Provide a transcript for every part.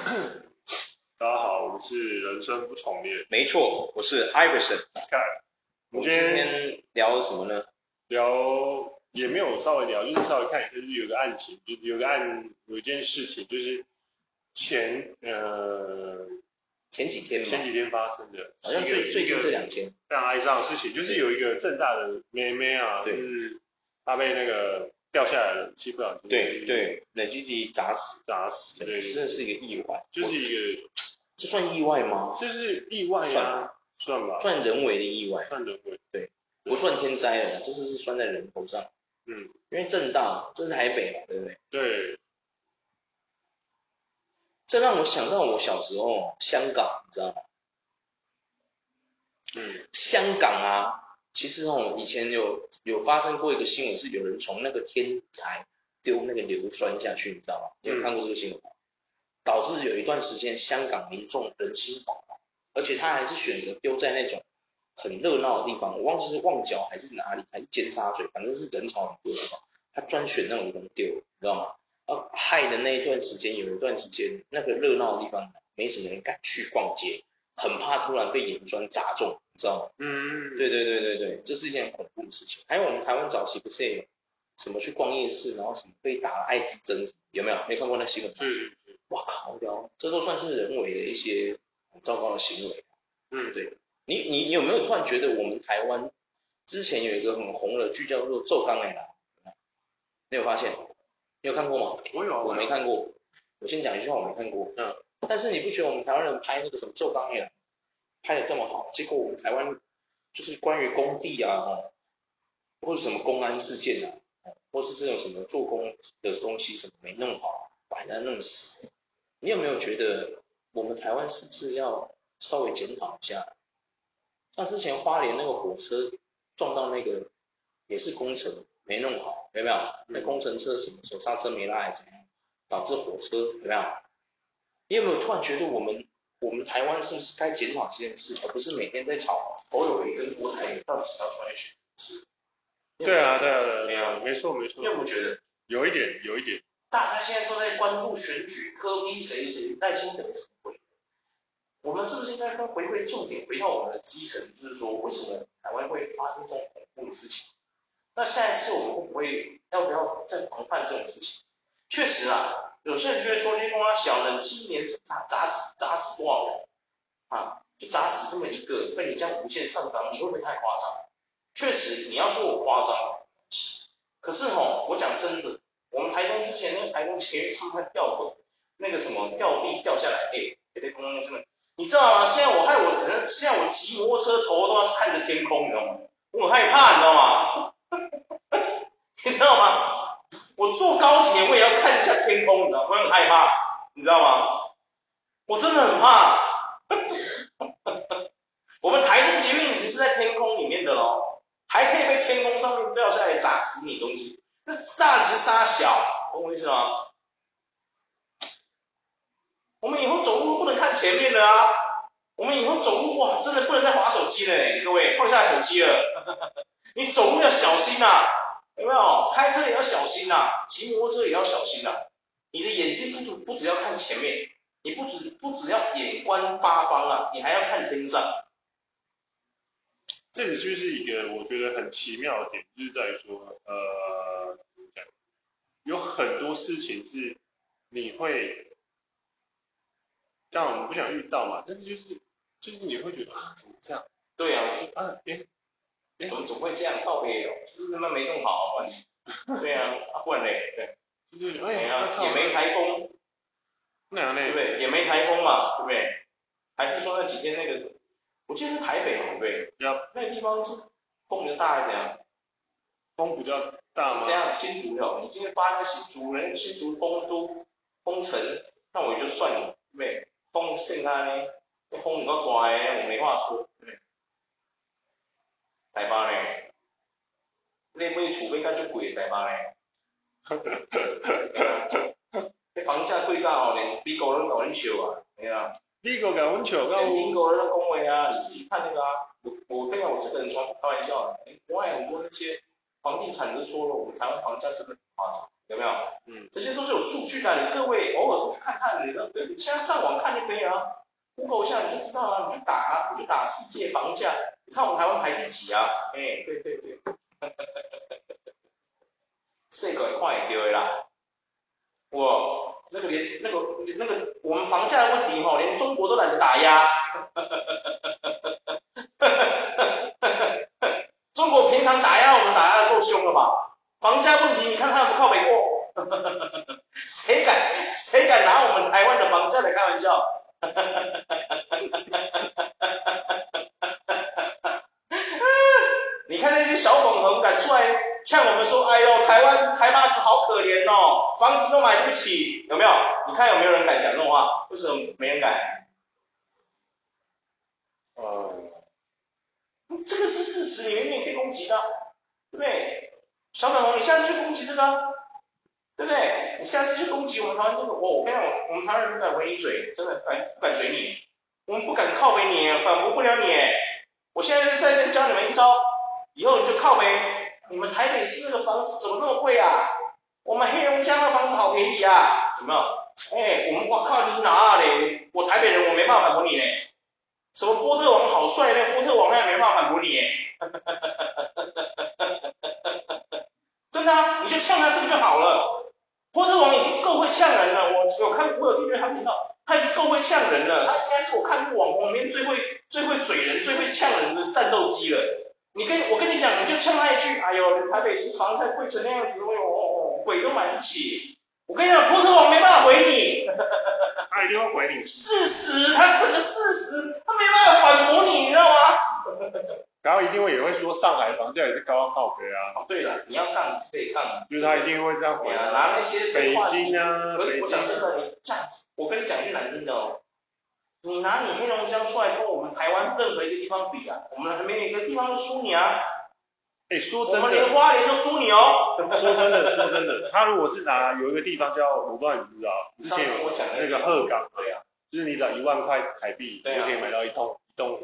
大家好，我们是人生不重练。没错，我是 Iverson。我们今天聊什么呢？聊也没有稍微聊，就是稍微看一下，就是有个案情，就有个案，有一件事情，就是前呃前几天前几天发生的，好像最最近这两天非常哀伤的事情，就是有一个正大的妹妹啊，就是她被那个。掉下来了，气不小心。对对，冷气机砸死，砸死，对，真的是一个意外。就是一个，这算意外吗？这是意外呀，算吧，算人为的意外，算人为，对，不算天灾了，这次是算在人头上。嗯，因为正大，这是台北嘛，对不对？对。这让我想到我小时候香港，你知道吗？嗯，香港啊。其实哦，以前有有发生过一个新闻，是有人从那个天台丢那个硫酸下去，你知道吗？你有看过这个新闻吗？导致有一段时间香港民众人心惶惶，而且他还是选择丢在那种很热闹的地方，我忘记是旺角还是哪里，还是尖沙咀，反正是人潮很多的地方，他专选那种地方丢，你知道吗？啊，害的那一段时间，有一段时间那个热闹的地方没什么人敢去逛街，很怕突然被盐酸砸中。知道吗？嗯，对对对对对，这是一件很恐怖的事情。还有我们台湾早期不是也有什么去逛夜市，然后什么被打了艾滋针，有没有？没看过那新闻？是是是。哇靠！这都算是人为的一些很糟糕的行为。嗯，对。你你你有没有突然觉得我们台湾之前有一个很红的剧叫做《做工的人》？你有发现？你有看过吗？我有，我没看过。我先讲一句话，我没看过。嗯。但是你不觉得我们台湾人拍那个什么《做工的人》？拍的这么好，结果我们台湾就是关于工地啊，或是什么公安事件啊，或是这种什么做工的东西什么没弄好，把人家弄死。你有没有觉得我们台湾是不是要稍微检讨一下？像之前花莲那个火车撞到那个也是工程没弄好，有没有？那工程车什么手刹车没拉还是怎样，导致火车有没有？你有没有突然觉得我们？我们台湾是不是该检讨这件事，而不是每天在吵侯友宜跟郭台铭到底是要出来选是？对啊，对啊，对啊，没错没错。因为我觉得有一点，有一点。大家现在都在关注选举，柯 P 谁谁赖清德怎么回？我们是不是应该回归重点，回到我们的基层，就是说为什么台湾会发生这种恐怖的事情？那下一次我们会不会要不要再防范这种事情？确实啊。有些人就会说，你说啊，小人七年砸砸死砸死多少人啊？就砸死这么一个，被你这样无限上纲，你会不会太夸张？确实，你要说我夸张，可是吼，我讲真的，我们台风之前那个台风前一次他吊轨，那个什么吊臂掉下来，哎，给那公公真的，你知道吗？现在我害我只能，现在我骑摩托车头都要看着天空，你知道吗？我很害怕，你知道吗？天空，你知道？我很害怕，你知道吗？我真的很怕。我们台中捷运已经是在天空里面的咯，还可以被天空上面掉下来砸死你东西，那大直杀小，懂我意思吗？我们以后走路不能看前面的啊，我们以后走路哇，真的不能再滑手机了，各位放下手机了，你走路要小心啊。有没有？开车也要小心呐、啊，骑摩托车也要小心呐、啊。八方啊，你还要看天上。这里是不是一个我觉得很奇妙的点，就是在于说，呃，有很多事情是你会，这样我们不想遇到嘛，但是就是就是你会觉得啊，怎么这样？对啊，就啊，诶。怎么总会这样靠北哦？就是他妈没弄好啊！对啊，啊不然嘞，对，就是哎呀，也没台风，那样嘞，对不对？也没台风嘛，对不对？还是说那几天那个，我记得是台北嘛，对不对？那个地方是风比较大还是怎样？风比较大吗？这样，新竹的，你今天发那个新竹人，新竹风都封城，那我也就算了，对不对？风盛开呢，那风比较大诶，我没话说，对？台巴呢？你买厝买甲足贵的台巴呢？哈哈哈哈哈！你房价贵到吼，连美国人都跟阮笑啊，对啊。美国跟阮笑，连英国人都讲话啊，你自己看那个啊。我我对啊，我这个人从开玩笑的。国外很多那些房地产都说了，我们台湾房价真的很夸张，有没有？嗯。这些都是有数据的，你各位偶尔出去看看，你的对你现在上网看就可以了，Google 一下你就知道了，你就打啊，你就打世界房价，你看我们台湾排第几啊？哎，对对对，这个快丢啦，哇，那个连那个那个我们房价的问题哈，连中国都懒得打压。中国平常打压我们打压的够凶了吧？房价问题你看他们靠北过？谁敢谁敢拿我们台湾的房价来开玩笑？你看那些小粉红敢出来呛我们说，哎呦，台湾台巴子好可怜哦，房子都买不起，有没有？你看有没有人敢讲这种话？为什么没人敢？呃，这个是事实，你明明可以攻击的，对不对？小粉红，你下次去攻击这个。对不对？你下次去攻击我们台湾这个，我我跟你讲，我们台湾人不敢回你嘴，真的不敢不敢嘴你，我们不敢靠北你，反驳不了你。我现在在这教你们一招，以后你就靠北。你们台北市那个房子怎么那么贵啊？我们黑龙江的房子好便宜啊，有没有？哎，我们我靠你哪里？我台北人我没办法反驳你呢。什么波特王好帅，那波特王那也没办法反驳你。真的，你就呛他这个就好了。波特王已经够会呛人了，我有看，我有订阅他频道，他已经够会呛人了，他应该是我看过网红里面最会、最会嘴人、最会呛人的战斗机了。你跟我跟你讲，你就呛他一句，哎呦，台北市房太贵成那样子，哎呦，鬼都买不起。我跟你讲，波特王没办法回你，他一定会回你。事实，他这个事实，他没办法反驳你，你知道吗？然后一定会也会说上海房价也是高到靠北啊。对了，你要杠是可以杠，就是他一定会这样回啊。拿那些北京啊，我我讲真的，你这样子，我跟你讲句难听的哦，你拿你黑龙江出来跟我们台湾任何一个地方比啊，我们还没有一个地方都输你啊。哎，说真的，我们连花莲都输你哦。说真的，说真的，他如果是拿有一个地方叫，我不知道你知道，之前有我讲那个鹤岗，对啊，就是你只要一万块台币，你就可以买到一栋一栋。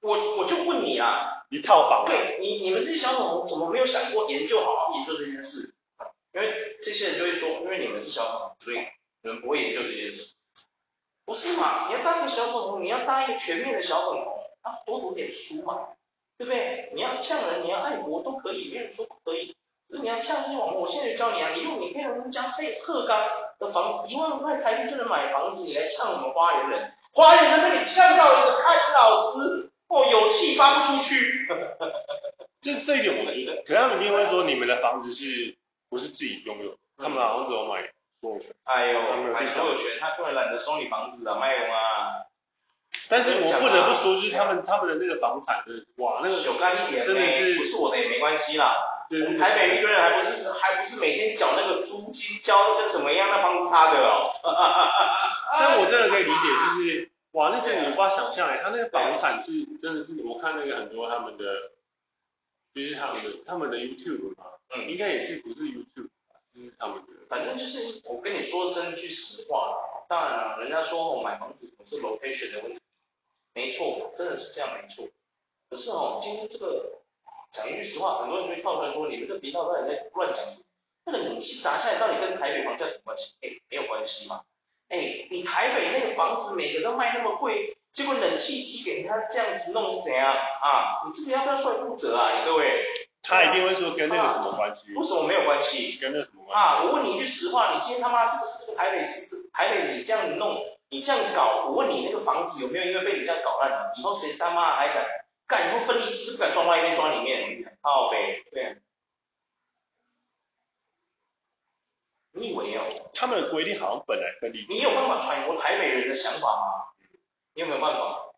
我我就问你啊，一套房，对你你们这些小粉红怎么没有想过研究好好研究这件事？因为这些人就会说，因为你们是小粉红，所以你们不会研究这件事。不是嘛？你要当个小粉红，你要当一个全面的小粉红，啊，多读点书嘛，对不对？你要呛人，你要爱国都可以，没人说不可以。所以你要呛这些网红，我现在就教你啊，你用你黑龙江配鹤岗的房子，一万块台币就能买房子，你来呛我们花莲人，花莲人被你呛到一个开林老师。哦，有气发不出去。这这一点我觉得，可他们一定会说你们的房子是不是自己拥有？他们好像只有买所有权。哎呦，买所有权，他根本懒得收你房子啊，卖用啊。但是我不得不说，就是他们他们的那个房产，哇，那个小干一点，真的是不是我的也没关系啦。对，台北一个人还不是还不是每天缴那个租金，交的跟什么一样？那房子他的哦。但我真的可以理解，就是。哇，那这你无法想象哎，他那个房产是真的是，我看那个很多他们的，就是他们的他们的 YouTube 嘛，嗯，应该也是不是 YouTube，就是他们的。反正就是我跟你说真句实话，当然了，人家说我买房子总是 location 的问题，没错，真的是这样没错。可是哦，今天这个讲一句实话，很多人就会跳出来说，你们这频道到底在乱讲什么？那个冷气砸下来到底跟台北房价什么关系？哎，没有关系嘛。哎，你台北那个房子每个都卖那么贵，结果冷气机给他这样子弄是怎样啊？你这个要不要出来负责啊？你各位，他一定会说跟那个什么关系？为什么没有关系？跟那什么关系？啊，我问你一句实话，你今天他妈是不是这个台北市？台北你这样弄，你这样搞，我问你那个房子有没有因为被你这样搞烂了？以后谁他妈还敢干？以后分离是不是不敢装外面装里面？靠北，对。你以为哦？他们的规定好像本来分离。你有办法揣摩台北人的想法吗？你有没有办法？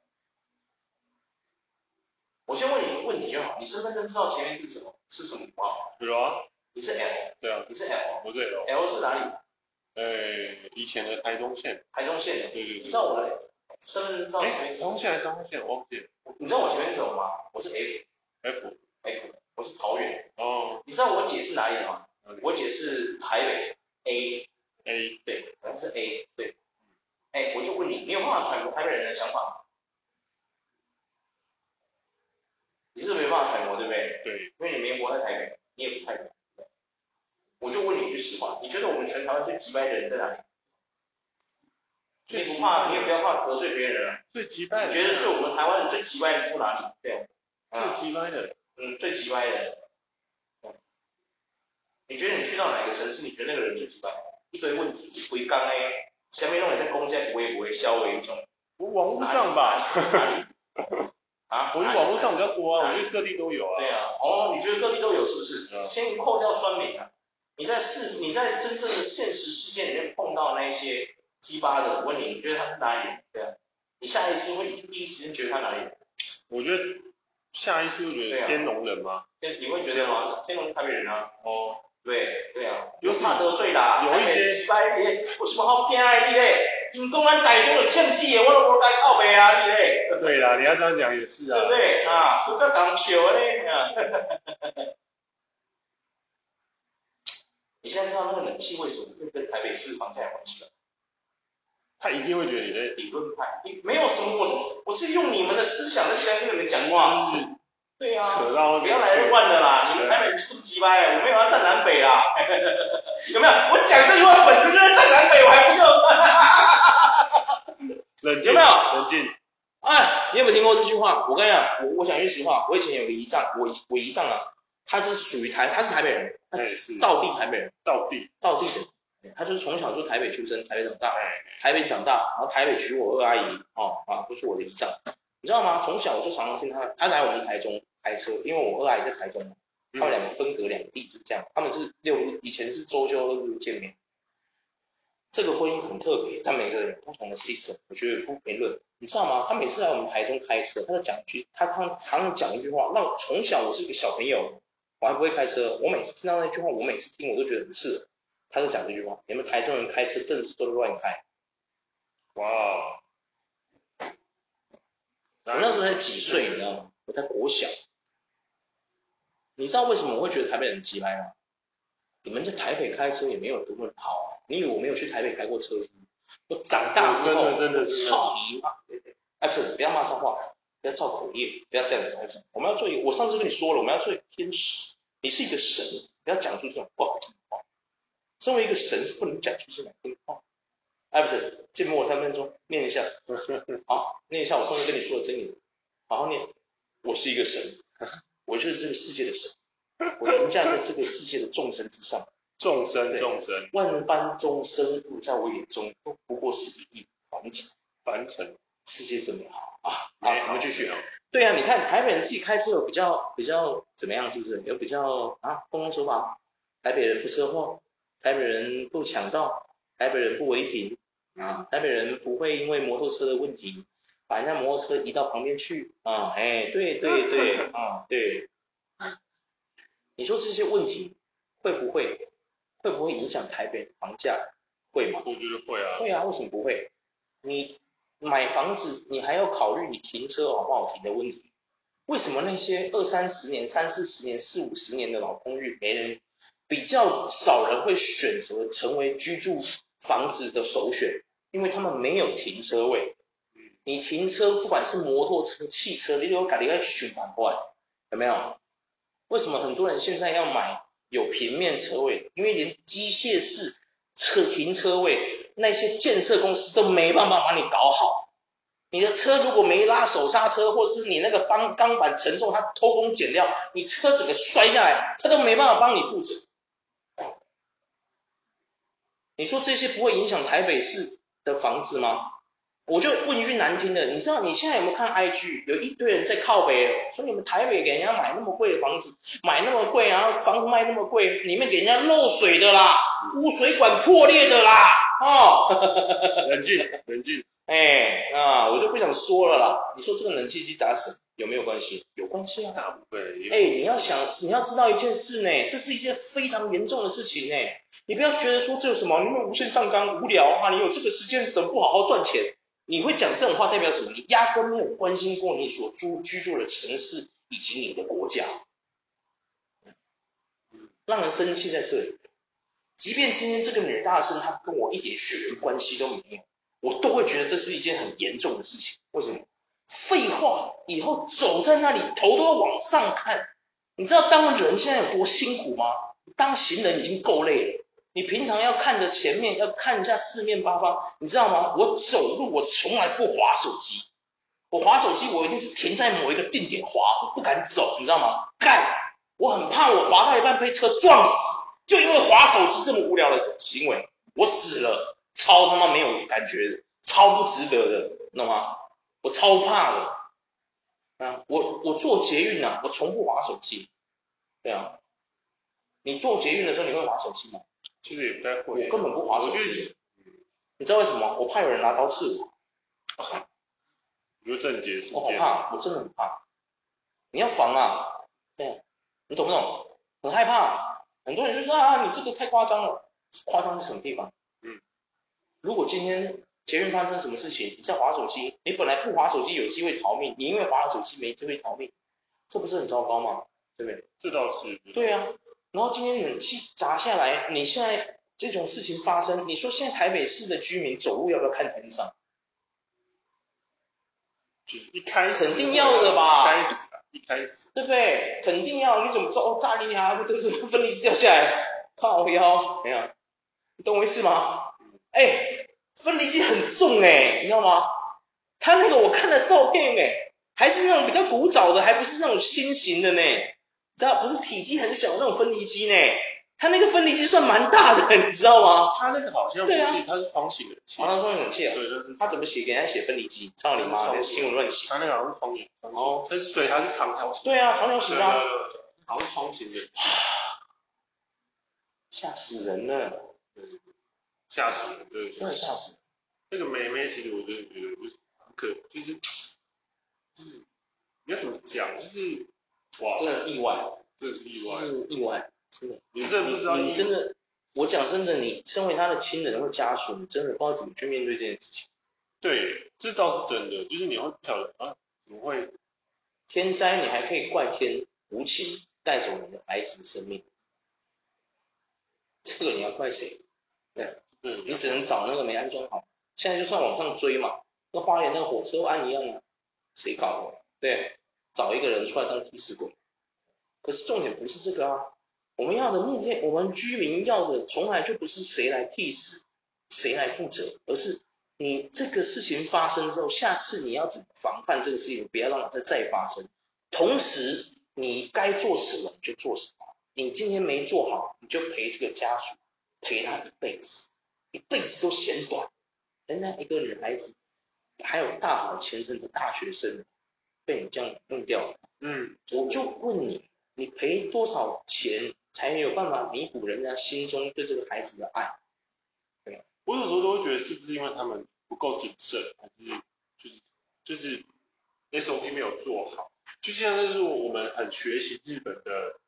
我先问你一个问题就好，你身份证知道前面是什么？是什么符号？有啊。你是 L？对啊。你是 L？不对哦。L 是哪里？呃，以前的台中县。台中县的。对对对。你知道我的身份证前面是？台东县还是彰化县？我忘记了。你知道我前面是什么吗？我是 F。F。F。我是桃园。哦。你知道我姐是哪里的吗？我姐是台北。A A 对，好像是 A 对，哎，我就问你，你有办法揣摩台北人的想法吗？你是没办法揣摩，对不对？对，因为你没活在台北，你也不太懂。我就问你一句实话，你觉得我们全台湾最急掰的人在哪里？你不怕，你也不要怕得罪别人啊。最奇葩的。你觉得就我们台湾人最奇葩的住哪里？对。最奇葩的。嗯，最奇葩的。你觉得你去到哪个城市？你觉得那个人最奇葩？一堆问题，回刚哎，下面弄一些公家不会不会消为一种。网络上吧。啊，我觉得网络上比较多啊，我觉得各地都有啊。对啊，哦，你觉得各地都有是不是？先扣掉酸民啊，你在世你在真正的现实世界里面碰到那一些鸡巴的，问你，你觉得他是哪里人？对啊，你下意识会第一时间觉得他哪里人？我觉得下意识会觉得天龙人吗？天，你会觉得吗？天龙台北人啊。哦。对对啊，有怕得罪啦，有一些鸡巴的，有什么好惊的你嘞？因讲咱台中有欠字的，我都无该靠北啊你嘞。对啦，你要这样讲也是啊。对不对啊？不要讲笑嘞啊。你现在知道那个冷气为什么会跟台北市房价有关系吗？他一定会觉得你的理论派，你没有什么，我是我是用你们的思想在跟你们讲话。嗯对呀、啊，不要来乱的啦！你们台北就这么鸡掰，我没有要站南北啦，有没有？我讲这句话本身就在站南北，我还不孝顺。冷静，有没有？冷静。哎，你有没有听过这句话？我跟你讲，我我讲句实话，我以前有个姨丈，我我姨丈啊，他就是属于台，他是台北人，他是道地台北人，道地，道地的，他就是从小就台北出生，台北长大，台北长大，然后台北娶我二阿姨，哦啊，都是我的姨丈。你知道吗？从小我就常常听他，他来我们台中开车，因为我二阿姨在台中嘛，他们两个分隔两地，就是这样。他们是六日，以前是周休二日见面。这个婚姻很特别，他每个人有不同的 system，我觉得不评论。你知道吗？他每次来我们台中开车，他就讲一句，他他常常讲一句话，让从小我是一个小朋友，我还不会开车，我每次听到那句话，我每次听我都觉得很刺耳。他就讲这句话，你们台中人开车真的是都乱开。哇。我那时候才几岁，你知道吗？我在国小。你知道为什么我会觉得台北人急掰吗？你们在台北开车也没有多么好，你以为我没有去台北开过车是吗？我长大之后，真的真的操你妈！哎，不是，不要骂脏话，不要造口业，不要这样子。我们要做一个，我上次跟你说了，我们要做一个天使。你是一个神，不要讲出这种不好听的话。身为一个神是不能讲出这种听话。哎，不是，静默三分钟，念一下。好，念一下我上次跟你说的真理。好好念。我是一个神，我就是这个世界的神，我凌驾在这个世界的众生之上。众生，众生，万般众生物在我眼中都不过是一粒凡尘。凡尘，世界真美好！好，我们继续啊。对啊，你看台北人自己开车有比较比较怎么样？是不是有比较啊？公共守法，台北人不车祸，台北人不抢道，台北人不违停。啊，台北人不会因为摩托车的问题把人家摩托车移到旁边去啊，哎，对对对，啊对，你说这些问题会不会会不会影响台北房价？会吗？我觉得会啊。会啊，为什么不会？你买房子你还要考虑你停车好不好停的问题，为什么那些二三十年、三四十年、四五十年的老公寓没人比较少人会选择成为居住房子的首选？因为他们没有停车位，你停车不管是摩托车、汽车，你都有改一个循环过来，有没有？为什么很多人现在要买有平面车位？因为连机械式车停车位，那些建设公司都没办法把你搞好。你的车如果没拉手刹车，或者是你那个钢钢板承重，他偷工减料，你车子给摔下来，他都没办法帮你负责。你说这些不会影响台北市的房子吗？我就问一句难听的，你知道你现在有没有看 IG？有一堆人在靠北，说你们台北给人家买那么贵的房子，买那么贵，然后房子卖那么贵，里面给人家漏水的啦，污水管破裂的啦，哦，冷静，冷静，哎，啊，我就不想说了啦。你说这个冷气机砸死有没有关系？有关系啊，大部分。哎，你要想，你要知道一件事呢，这是一件非常严重的事情呢。你不要觉得说这有什么，你们无限上纲无聊啊！你有这个时间怎么不好好赚钱？你会讲这种话代表什么？你压根没有关心过你所住居住的城市以及你的国家，让人生气在这里。即便今天这个女大生她跟我一点血缘关系都没有，我都会觉得这是一件很严重的事情。为什么？废话，以后走在那里头都要往上看。你知道当人现在有多辛苦吗？当行人已经够累了。你平常要看着前面，要看一下四面八方，你知道吗？我走路我从来不滑手机，我滑手机我一定是停在某一个定点滑，我不敢走，你知道吗？干，我很怕我滑到一半被车撞死，就因为滑手机这么无聊的行为，我死了，超他妈没有感觉的，超不值得的，你懂吗？我超怕的。啊，我我坐捷运啊，我从不滑手机。对啊，你坐捷运的时候你会滑手机吗？其实也不太会。我根本不划手机。你知道为什么？我怕有人拿刀刺我。比如郑捷事件。我好怕，我真的很怕。你要防啊，对啊，你懂不懂？很害怕。很多人就说啊，你这个太夸张了。夸张是什么地方？嗯。如果今天。捷运发生什么事情？你在划手机，你本来不划手机有机会逃命，你因为划了手机没机会逃命，这不是很糟糕吗？对不对？这倒是。对啊，然后今天冷气砸下来，你现在这种事情发生，你说现在台北市的居民走路要不要看天上？就是一开始肯定要的吧？一开始一开始，对不对？肯定要，你怎么知道？哦，大力还不这个分离机掉下来，靠腰，没有，你懂我意思吗？哎。分离机很重哎、欸，你知道吗？它那个我看了照片哎、欸，还是那种比较古早的，还不是那种新型的呢，知道不是体积很小那种分离机呢。它那个分离机算蛮大的，你知道吗？它那个好像不是，啊、它是双型的，好像双型冷气啊。对，他怎么写？给人家写分离机，操你妈那新闻乱写。它那个好像是双型，哦，它水还是长条形。对啊，长条形啊。好像是双型的。吓死人了。吓死人，对，真的吓死人。那个妹妹其实我觉得不是很可，就是就是你要怎么讲，就是哇，真的意外，真的是意外，是意外，真的。你真的不知道，你真的，我讲真的，你身为他的亲人或家属，你真的不知道怎么去面对这件事情。对，这倒是真的，就是你会不晓得啊，怎么会天灾，你还可以怪天无情带走你的孩子的生命，这个你要怪谁？对。嗯，你只能找那个没安装好。现在就算往上追嘛，那花园那个火车案一样啊，谁搞的？对，找一个人出来当替死鬼。可是重点不是这个啊，我们要的目的，我们居民要的从来就不是谁来替死，谁来负责，而是你这个事情发生之后，下次你要怎么防范这个事情，不要让它再再发生。同时，你该做什么你就做什么，你今天没做好，你就陪这个家属，陪他一辈子。一辈子都嫌短，人家一个女孩子，还有大好前程的大学生，被你这样弄掉了。嗯，我就问你，你赔多少钱才有办法弥补人家心中对这个孩子的爱？对，我有时候都会觉得，是不是因为他们不够谨慎，还是就是就是 SOP 没有做好？就像是我们很学习日本的，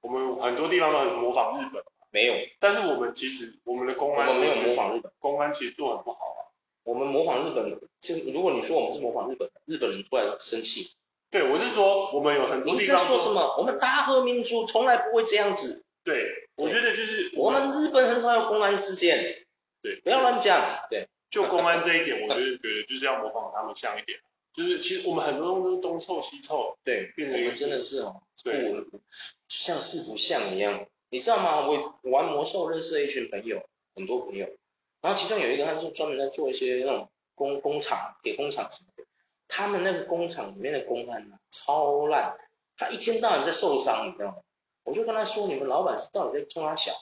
我们很多地方都很模仿日本。没有，但是我们其实我们的公安，我们没有模仿日本，公安其实做很不好啊。我们模仿日本，就如果你说我们是模仿日本，日本人出来生气。对，我是说我们有很多地方。你在说什么？我们大和民族从来不会这样子。对，我觉得就是我们，日本很少有公安事件。对，不要乱讲。对，就公安这一点，我就是觉得就是要模仿他们像一点。就是其实我们很多东西都东凑西凑，对，变成我们真的是哦，对，像四不像一样。你知道吗？我玩魔兽认识了一群朋友，很多朋友，然后其中有一个，他是专门在做一些那种工工厂、铁工厂什么的。他们那个工厂里面的工安啊，超烂，他一天到晚在受伤，你知道吗？我就跟他说，你们老板是到底在冲他小？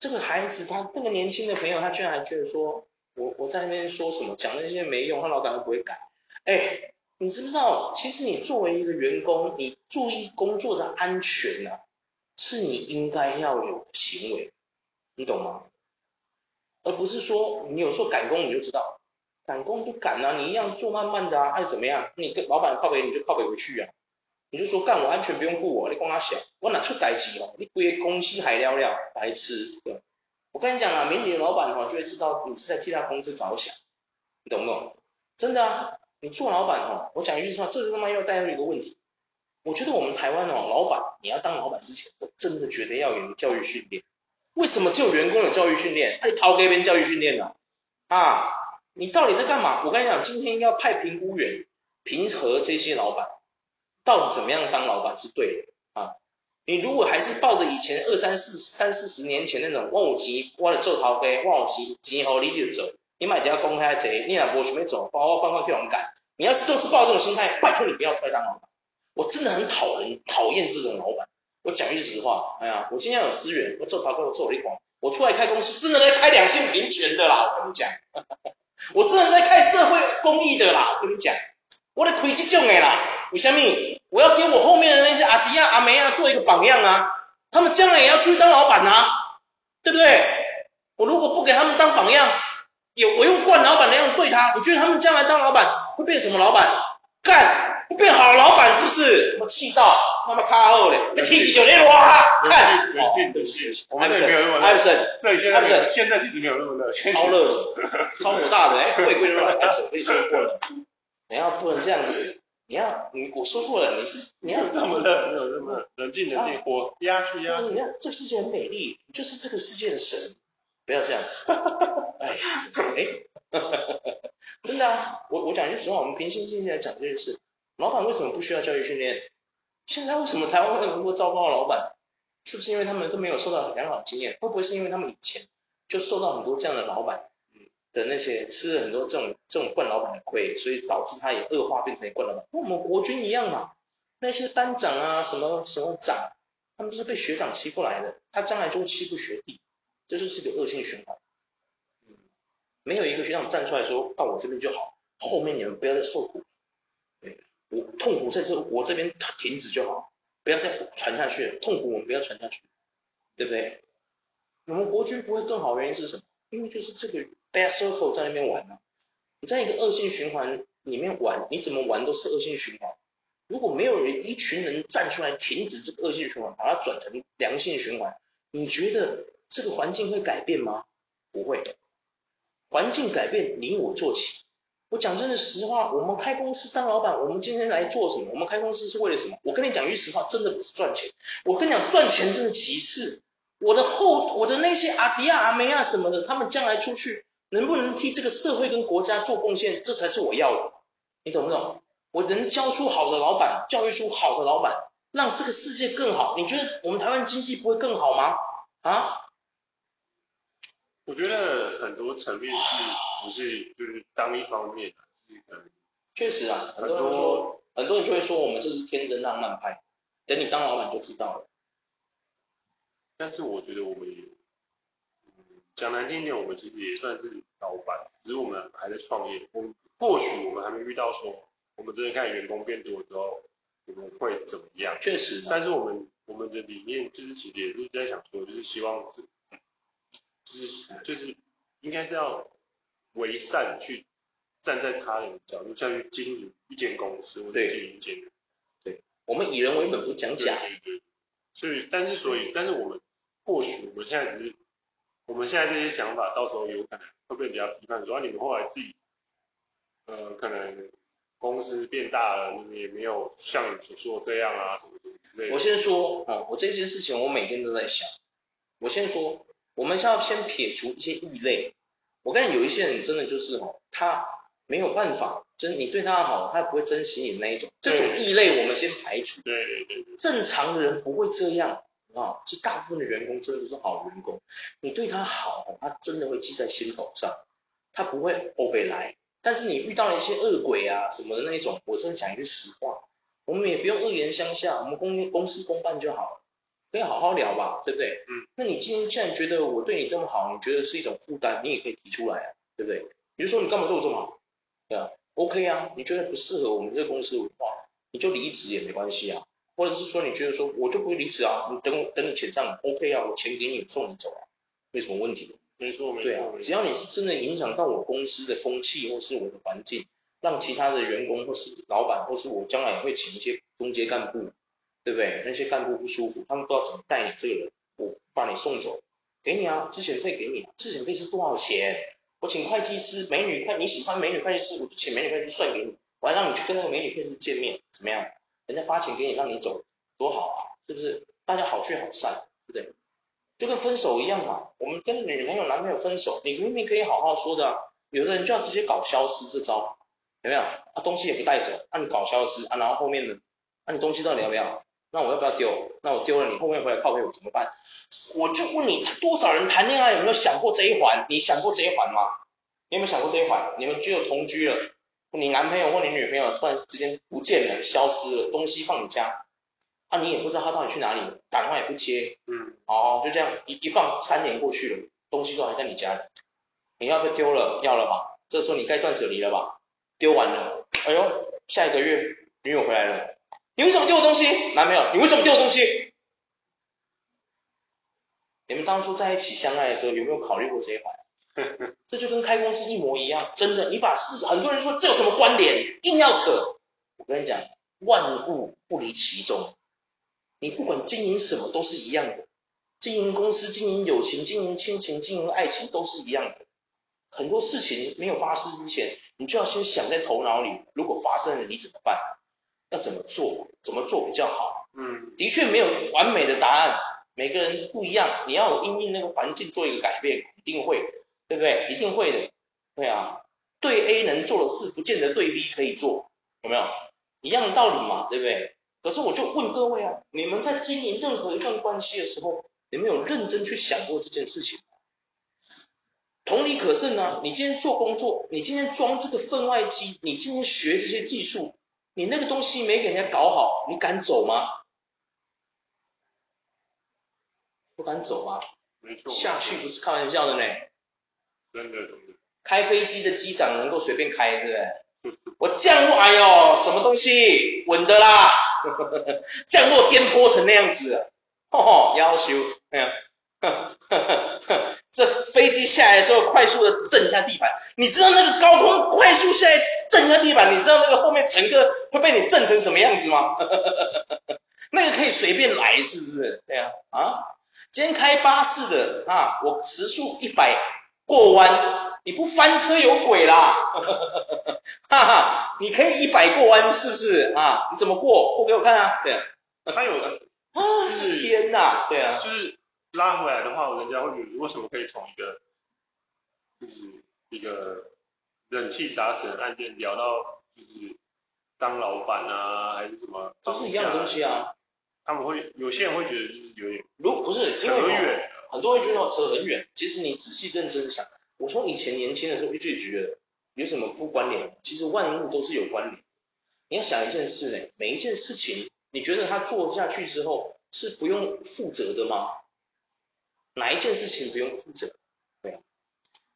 这个孩子，他那个年轻的朋友，他居然还觉得说我我在那边说什么，讲那些没用，他老板都不会改。哎，你知不知道？其实你作为一个员工，你注意工作的安全啊。是你应该要有的行为，你懂吗？而不是说你有时候赶工你就知道，赶工就赶啊，你一样做慢慢的啊，爱怎么样？你跟老板靠北你就靠北回去啊，你就说干我安全不用顾我，你光他小，我哪出代志哦？你归公司还了了，白痴，对。我跟你讲啊，明年老板哈就会知道你是在替他公司着想，你懂不懂？真的啊，你做老板哈，我讲一句实话，这是他妈要带入一个问题。我觉得我们台湾哦，老板，你要当老板之前，我真的觉得要有教育训练。为什么只有员工有教育训练？那你掏给别人教育训练呢？啊，你到底在干嘛？我跟你讲，今天要派评估员评核这些老板，到底怎么样当老板是对的啊？你如果还是抱着以前二三四三四十年前那种，我有钱，我来做头家，我有钱，钱好你就走，你买条公开贼，你也无想要走，把我放放去勇敢。你要是都是抱这种心态，拜托你不要出来当老板。我真的很讨人讨厌这种老板。我讲句实话，哎呀，我今天有资源，我做头家，我做我一广，我出来开公司，真的在开两性平权的啦，我跟你讲，我真的在开社会公益的啦，我跟你讲，我来开这种的啦，为什么？我要给我后面的那些阿弟啊、阿妹啊做一个榜样啊，他们将来也要出去当老板啊，对不对？我如果不给他们当榜样，有我用惯老板的样子对他，你觉得他们将来当老板会变什么老板？干，会变好老板是不是？我气到，他妈卡后嘞，你踢就那哇，看，人性的气，我们没有那么热，艾森，对，现在现在其实没有那么热，超热。的，超火大的，哎，贵贵热，艾森，我跟你说过了，你要不能这样子。你要你我说过了，你是你要这么的，没有那么冷静冷静，火压去压。你看这个世界很美丽，你就是这个世界的神，不要这样子。哎 哎，真的啊，我我讲句实话，我们平心静气来讲这件事，老板为什么不需要教育训练？现在为什么台湾会有那么多糟糕的老板？是不是因为他们都没有受到良好经验？会不会是因为他们以前就受到很多这样的老板？的那些吃了很多这种这种惯老板的亏，所以导致他也恶化变成一惯老板，跟我们国军一样嘛。那些班长啊，什么什么长，他们都是被学长欺负来的，他将来就会欺负学弟，这就是一个恶性循环。嗯，没有一个学长站出来说到我这边就好，后面你们不要再受苦，我痛苦在这我这边停止就好，不要再传下去了，痛苦我们不要传下去，对不对？我们国军不会更好，原因是什么？因为就是这个 bad circle 在那边玩啊，你在一个恶性循环里面玩，你怎么玩都是恶性循环。如果没有人一群人站出来停止这个恶性循环，把它转成良性循环，你觉得这个环境会改变吗？不会。环境改变，你我做起。我讲真的实话，我们开公司当老板，我们今天来做什么？我们开公司是为了什么？我跟你讲句实话，真的不是赚钱。我跟你讲，赚钱真的其次。我的后，我的那些阿迪亚、阿梅亚什么的，他们将来出去能不能替这个社会跟国家做贡献，这才是我要的。你懂不懂？我能教出好的老板，教育出好的老板，让这个世界更好。你觉得我们台湾经济不会更好吗？啊？我觉得很多层面是不是就是当一方面，确实啊，很多人说，很多人就会说我们这是天真浪漫派，等你当老板就知道了。但是我觉得我们也，讲难听点，我们其实也算是老板，只是我们还在创业。我们或许我们还没遇到说，我们真的看员工变多之后，我们会怎么样？确实，但是我们我们的理念就是其实也是在想说，就是希望是，就是就是应该是要为善去站在他人的角度下去经营一间公司或者经营一间人。对，我们以人为本，不讲假。对对对。所以，但是所以，但是我们。或许我们现在只是，我们现在这些想法，到时候有可能会被人家批判说，啊，你们后来自己，呃，可能公司变大了，你们也没有像你所说的这样啊，什么什么之类的。我先说啊，我这些事情我每天都在想。我先说，我们是要先撇除一些异类。我看有一些人真的就是哦，他没有办法，真你对他好，他也不会珍惜你那一种。这种异类我们先排除。对对对，对。正常的人不会这样。啊，其实大部分的员工真的都是好员工，你对他好，他真的会记在心头上，他不会后悔来。但是你遇到了一些恶鬼啊什么的那一种，我真的讲一句实话，我们也不用恶言相向，我们公公事公办就好了，可以好好聊吧，对不对？嗯。那你今天既然觉得我对你这么好，你觉得是一种负担，你也可以提出来啊，对不对？比如说你干嘛对我这么好？对啊，OK 啊，你觉得不适合我们这个公司文化，你就离职也没关系啊。或者是说你觉得说我就不会离职啊，你等我等你钱上，OK 啊，我钱给你送你走啊，没什么问题。没错没错。对啊，只要你是真的影响到我公司的风气或是我的环境，让其他的员工或是老板或是我将来也会请一些中阶干部，对不对？那些干部不舒服，他们不知道怎么带你这个人，我把你送走，给你啊，资遣费给你啊，资遣费是多少钱？我请会计师，美女会，你喜欢美女会计师，我就请美女会计师算给你，我还让你去跟那个美女会计师见面，怎么样？人家发钱给你，让你走，多好啊，是不是？大家好聚好散，对不对？就跟分手一样嘛。我们跟女朋友、男朋友分手，你明明可以好好说的啊，有的人就要直接搞消失这招，有没有？啊，东西也不带走，啊，你搞消失啊，然后后面呢？啊，你东西到底要不要？那我要不要丢？那我丢了，你后面回来靠北我怎么办？我就问你，多少人谈恋爱有没有想过这一环？你想过这一环吗？你有没有想过这一环？你们只有同居了，你男朋友或你女朋友突然之间不见了，消失了，东西放你家，啊，你也不知道他到底去哪里，打电话也不接，嗯，哦，就这样一一放，三年过去了，东西都还在你家里，你要不要丢了？要了吧？这时候你该断舍离了吧？丢完了，哎呦，下一个月女友回来了。你为什么丢我东西？男朋友，你为什么丢我东西？你们当初在一起相爱的时候，有没有考虑过这一环？这就跟开公司一模一样，真的。你把事，很多人说这有什么关联，硬要扯。我跟你讲，万物不离其中。你不管经营什么都是一样的，经营公司、经营友情、经营亲情、经营爱情都是一样的。很多事情没有发生之前，你就要先想在头脑里，如果发生了，你怎么办？要怎么做？怎么做比较好？嗯，的确没有完美的答案，每个人不一样。你要有因应那个环境做一个改变，一定会，对不对？一定会的，对啊。对 A 能做的事，不见得对 B 可以做，有没有？一样的道理嘛，对不对？可是我就问各位啊，你们在经营任何一段关系的时候，你们有认真去想过这件事情吗？同理可证啊，你今天做工作，你今天装这个分外机，你今天学这些技术。你那个东西没给人家搞好，你敢走吗？不敢走啊。没错。下去不是开玩笑的呢。真的。开飞机的机长能够随便开，是不是？我降落，哎呦，什么东西稳的啦？降落颠簸成那样子，吼吼，要求，哎呀，这飞机下来的时候快速的震一下地板，你知道那个高空快速下来？震一下地板，你知道那个后面乘客会被你震成什么样子吗？那个可以随便来，是不是？对啊，啊，今天开巴士的啊，我时速一百过弯，你不翻车有鬼啦！哈哈，你可以一百过弯，是不是啊？你怎么过？过给我看啊！对啊，他有啊，就是天哪，对啊，就是拉回来的话，人家会觉得为什么可以从一个就是一个。冷气砸死的案件聊到就是当老板啊，还是什么，都是一样的东西啊。他们会有些人会觉得就是有点，如不是扯远，很多人觉得扯很远。其实你仔细认真想，我从以前年轻的时候一直觉得有什么不关联，其实万物都是有关联。你要想一件事呢，每一件事情，你觉得他做下去之后是不用负责的吗？哪一件事情不用负责？对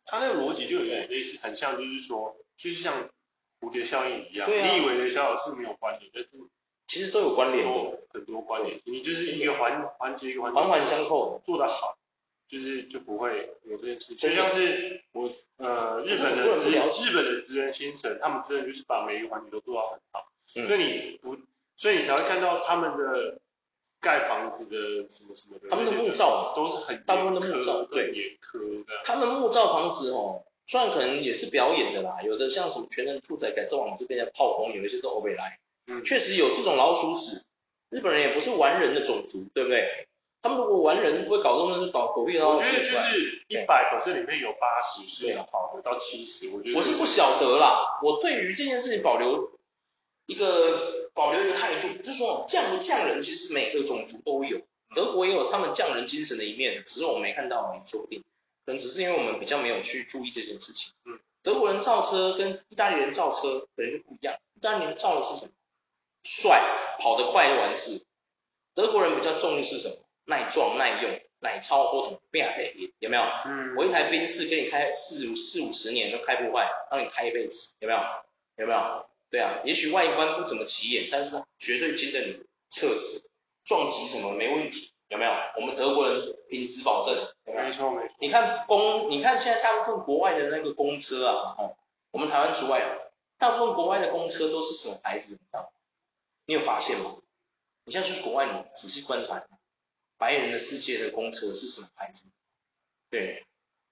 他那个逻辑就有点类似，很像，就是说，就是像蝴蝶效应一样，啊、你以为的小小事没有关联，但是其实都有关联，很多关联，你就是一个环环节一个环节，环环相扣，做得好，就是就不会有这件事。就像是我呃日本的职日本的职人精神，他们真的就是把每一个环节都做到很好，嗯、所以你不，所以你才会看到他们的。盖房子的什么什么的，他们的木造都是很大部分的木造，对，严苛的。他们木造房子哦，虽然可能也是表演的啦，有的像什么全能住宅改造网这边的炮轰，有一些都欧美来，嗯，确实有这种老鼠屎。日本人也不是完人的种族，对不对？他们如果完人不会搞这种，就搞狗屁倒灶。我觉得就是一百可是里面有八十是好的，到七十，我觉得。我是不晓得啦，我对于这件事情保留一个。保留一个态度，就是说匠不匠人，其实每个种族都有。德国也有他们匠人精神的一面，只是我没看到，而已说不定。可能只是因为我们比较没有去注意这件事情。嗯，德国人造车跟意大利人造车可能就不一样。意大利人造的是什么？帅，跑得快就完事。德国人比较重的是什么？耐撞、耐用、耐操或者变黑，有没有？嗯，我一台宾士给你开四五四五十年都开不坏，让你开一辈子，有没有？有没有？对啊，也许外观不怎么起眼，但是呢，绝对经得你测试，撞击什么没问题，有没有？我们德国人品质保证，有没有？没错没错。你看公，你看现在大部分国外的那个公车啊，哦，我们台湾除外啊，大部分国外的公车都是什么牌子？你知道？你有发现吗？你现在去国外，你仔细观察，白人的世界的公车是什么牌子？对，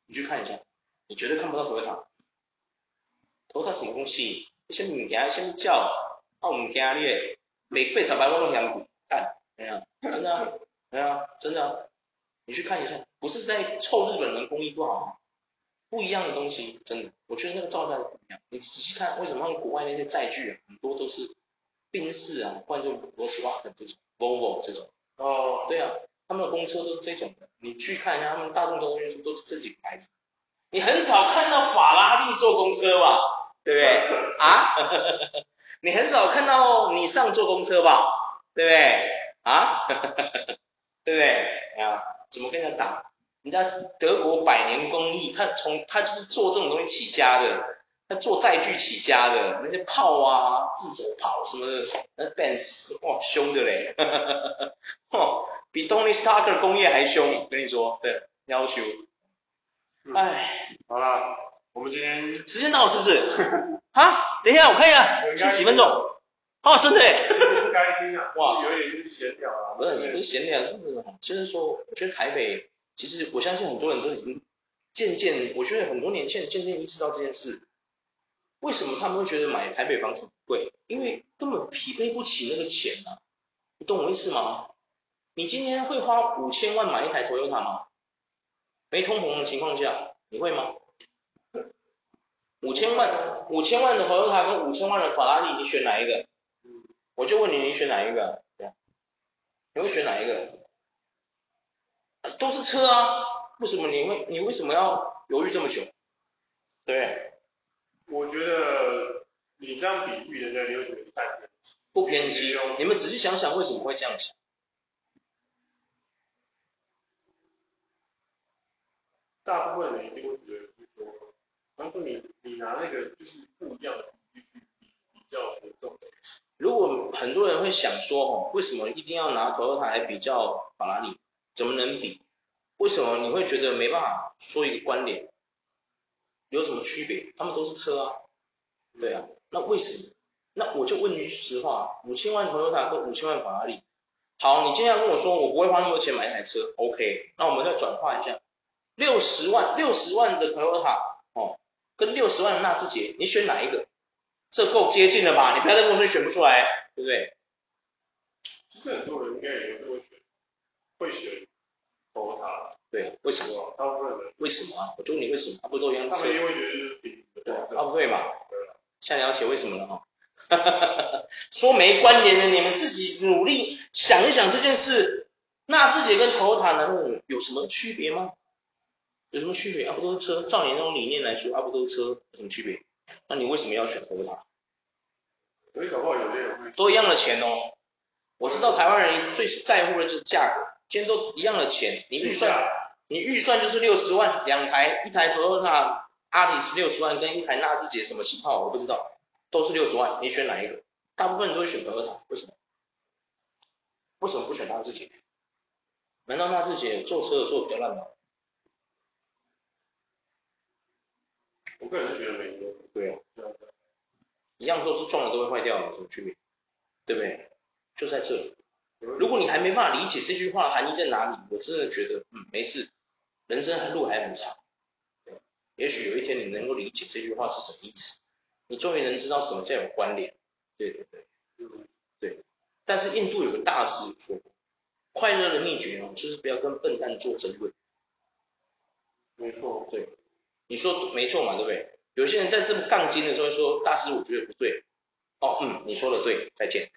你去看一下，你绝对看不到 Toyota，Toyota 什么东西？什么物件？什么叫？啊，物件你诶，每八十万我都嫌贵，干，真的啊，真的啊，你去看一下，不是在臭日本人工艺不好，不一样的东西，真的，我觉得那个造价不一样。你仔细看，为什么他们国外那些载具啊，很多都是宾士啊，或者就罗斯瓦肯这种，Volvo 这种。哦，对啊，他们的公车都是这种的。你去看一下，他们大众交通运输都是这几个牌子。你很少看到法拉利坐公车吧？对不对？啊？你很少看到你上坐公车吧？对不对？啊？对不对？啊？怎么跟人家打？人家德国百年工艺，他从他就是做这种东西起家的，他做载具起家的，那些炮啊、自走炮什么的，那 Benz 哇凶的嘞，哈，比 Tony Stark 工业还凶，跟你说，对，要求。哎、嗯，好了，时间到了是不是？啊，等一下我看一下，是几分钟？哦，真的开心啊，哇，有点闲聊啊，不是，也不是闲聊，真的，就是说，我觉得台北。其实我相信很多人都已经渐渐，我觉得很多年轻人渐渐意识到这件事。为什么他们会觉得买台北房子很贵？因为根本匹配不起那个钱啊！你懂我意思吗？你今天会花五千万买一台 Toyota 吗？没通膨的情况下，你会吗？五千万，五千万的 Toyota 跟五千万的法拉利，你选哪一个？我就问你，你选哪一个？你会选哪一个？都是车啊，为什么你会你为什么要犹豫这么久？对，我觉得你这样比喻人家，你会觉得太偏激。不偏激，你们仔细想想为什么会这样想？大部分人一定会当初你你拿那个就是不一样的比例去比比较说重。如果很多人会想说，哦，为什么一定要拿 Toyota 来比较法拉利？怎么能比？为什么你会觉得没办法说一个关联？有什么区别？他们都是车啊，对啊，那为什么？那我就问句实话，五千万 Toyota 跟五千万法拉利，好，你今天要跟我说我不会花那么多钱买一台车，OK，那我们再转化一下，六十万六十万的 Toyota 哦，跟六十万的纳智捷，你选哪一个？这够接近了吧？你不要再跟我说你选不出来，对不对？其实很多人应该也是会选，会选。投他，对，为什么？大部分人为什么啊？我就问你为什么？他不都一样？他们因为觉得是平的，对，啊不对嘛？对了，现在了解为什么了哈？哈哈哈哈说没关联的，你们自己努力想一想这件事。纳智捷跟 Toyota 难道有什么区别吗？有什么区别？啊不都是车？照你那种理念来说，啊不都是车，有什么区别？那你为什么要选 Toyota？所以搞不好有些人会都一样的钱哦。我知道台湾人最在乎的就是价格。今天都一样的钱，你预算，你预算就是六十万，两台，一台 Toyota Altis 六十万，跟一台纳智捷什么型号我不知道，都是六十万，你选哪一个？大部分人都会选 Toyota，为什么？为什么不选纳智捷？难道纳智捷做车的做比较烂吗？我个人是觉得没有。对啊，一样都是撞了都会坏掉，有什么区别？对不对？就在这里。如果你还没办法理解这句话的含义在哪里，我真的觉得，嗯，没事，人生路还很长。对，也许有一天你能够理解这句话是什么意思，你终于能知道什么叫有关联。对对对，嗯，对。但是印度有个大师说过，快乐的秘诀哦，就是不要跟笨蛋做争论。没错，对，你说没错嘛，对不对？有些人在这么杠精的时候说，大师我觉得不对。哦，嗯，你说的对，再见。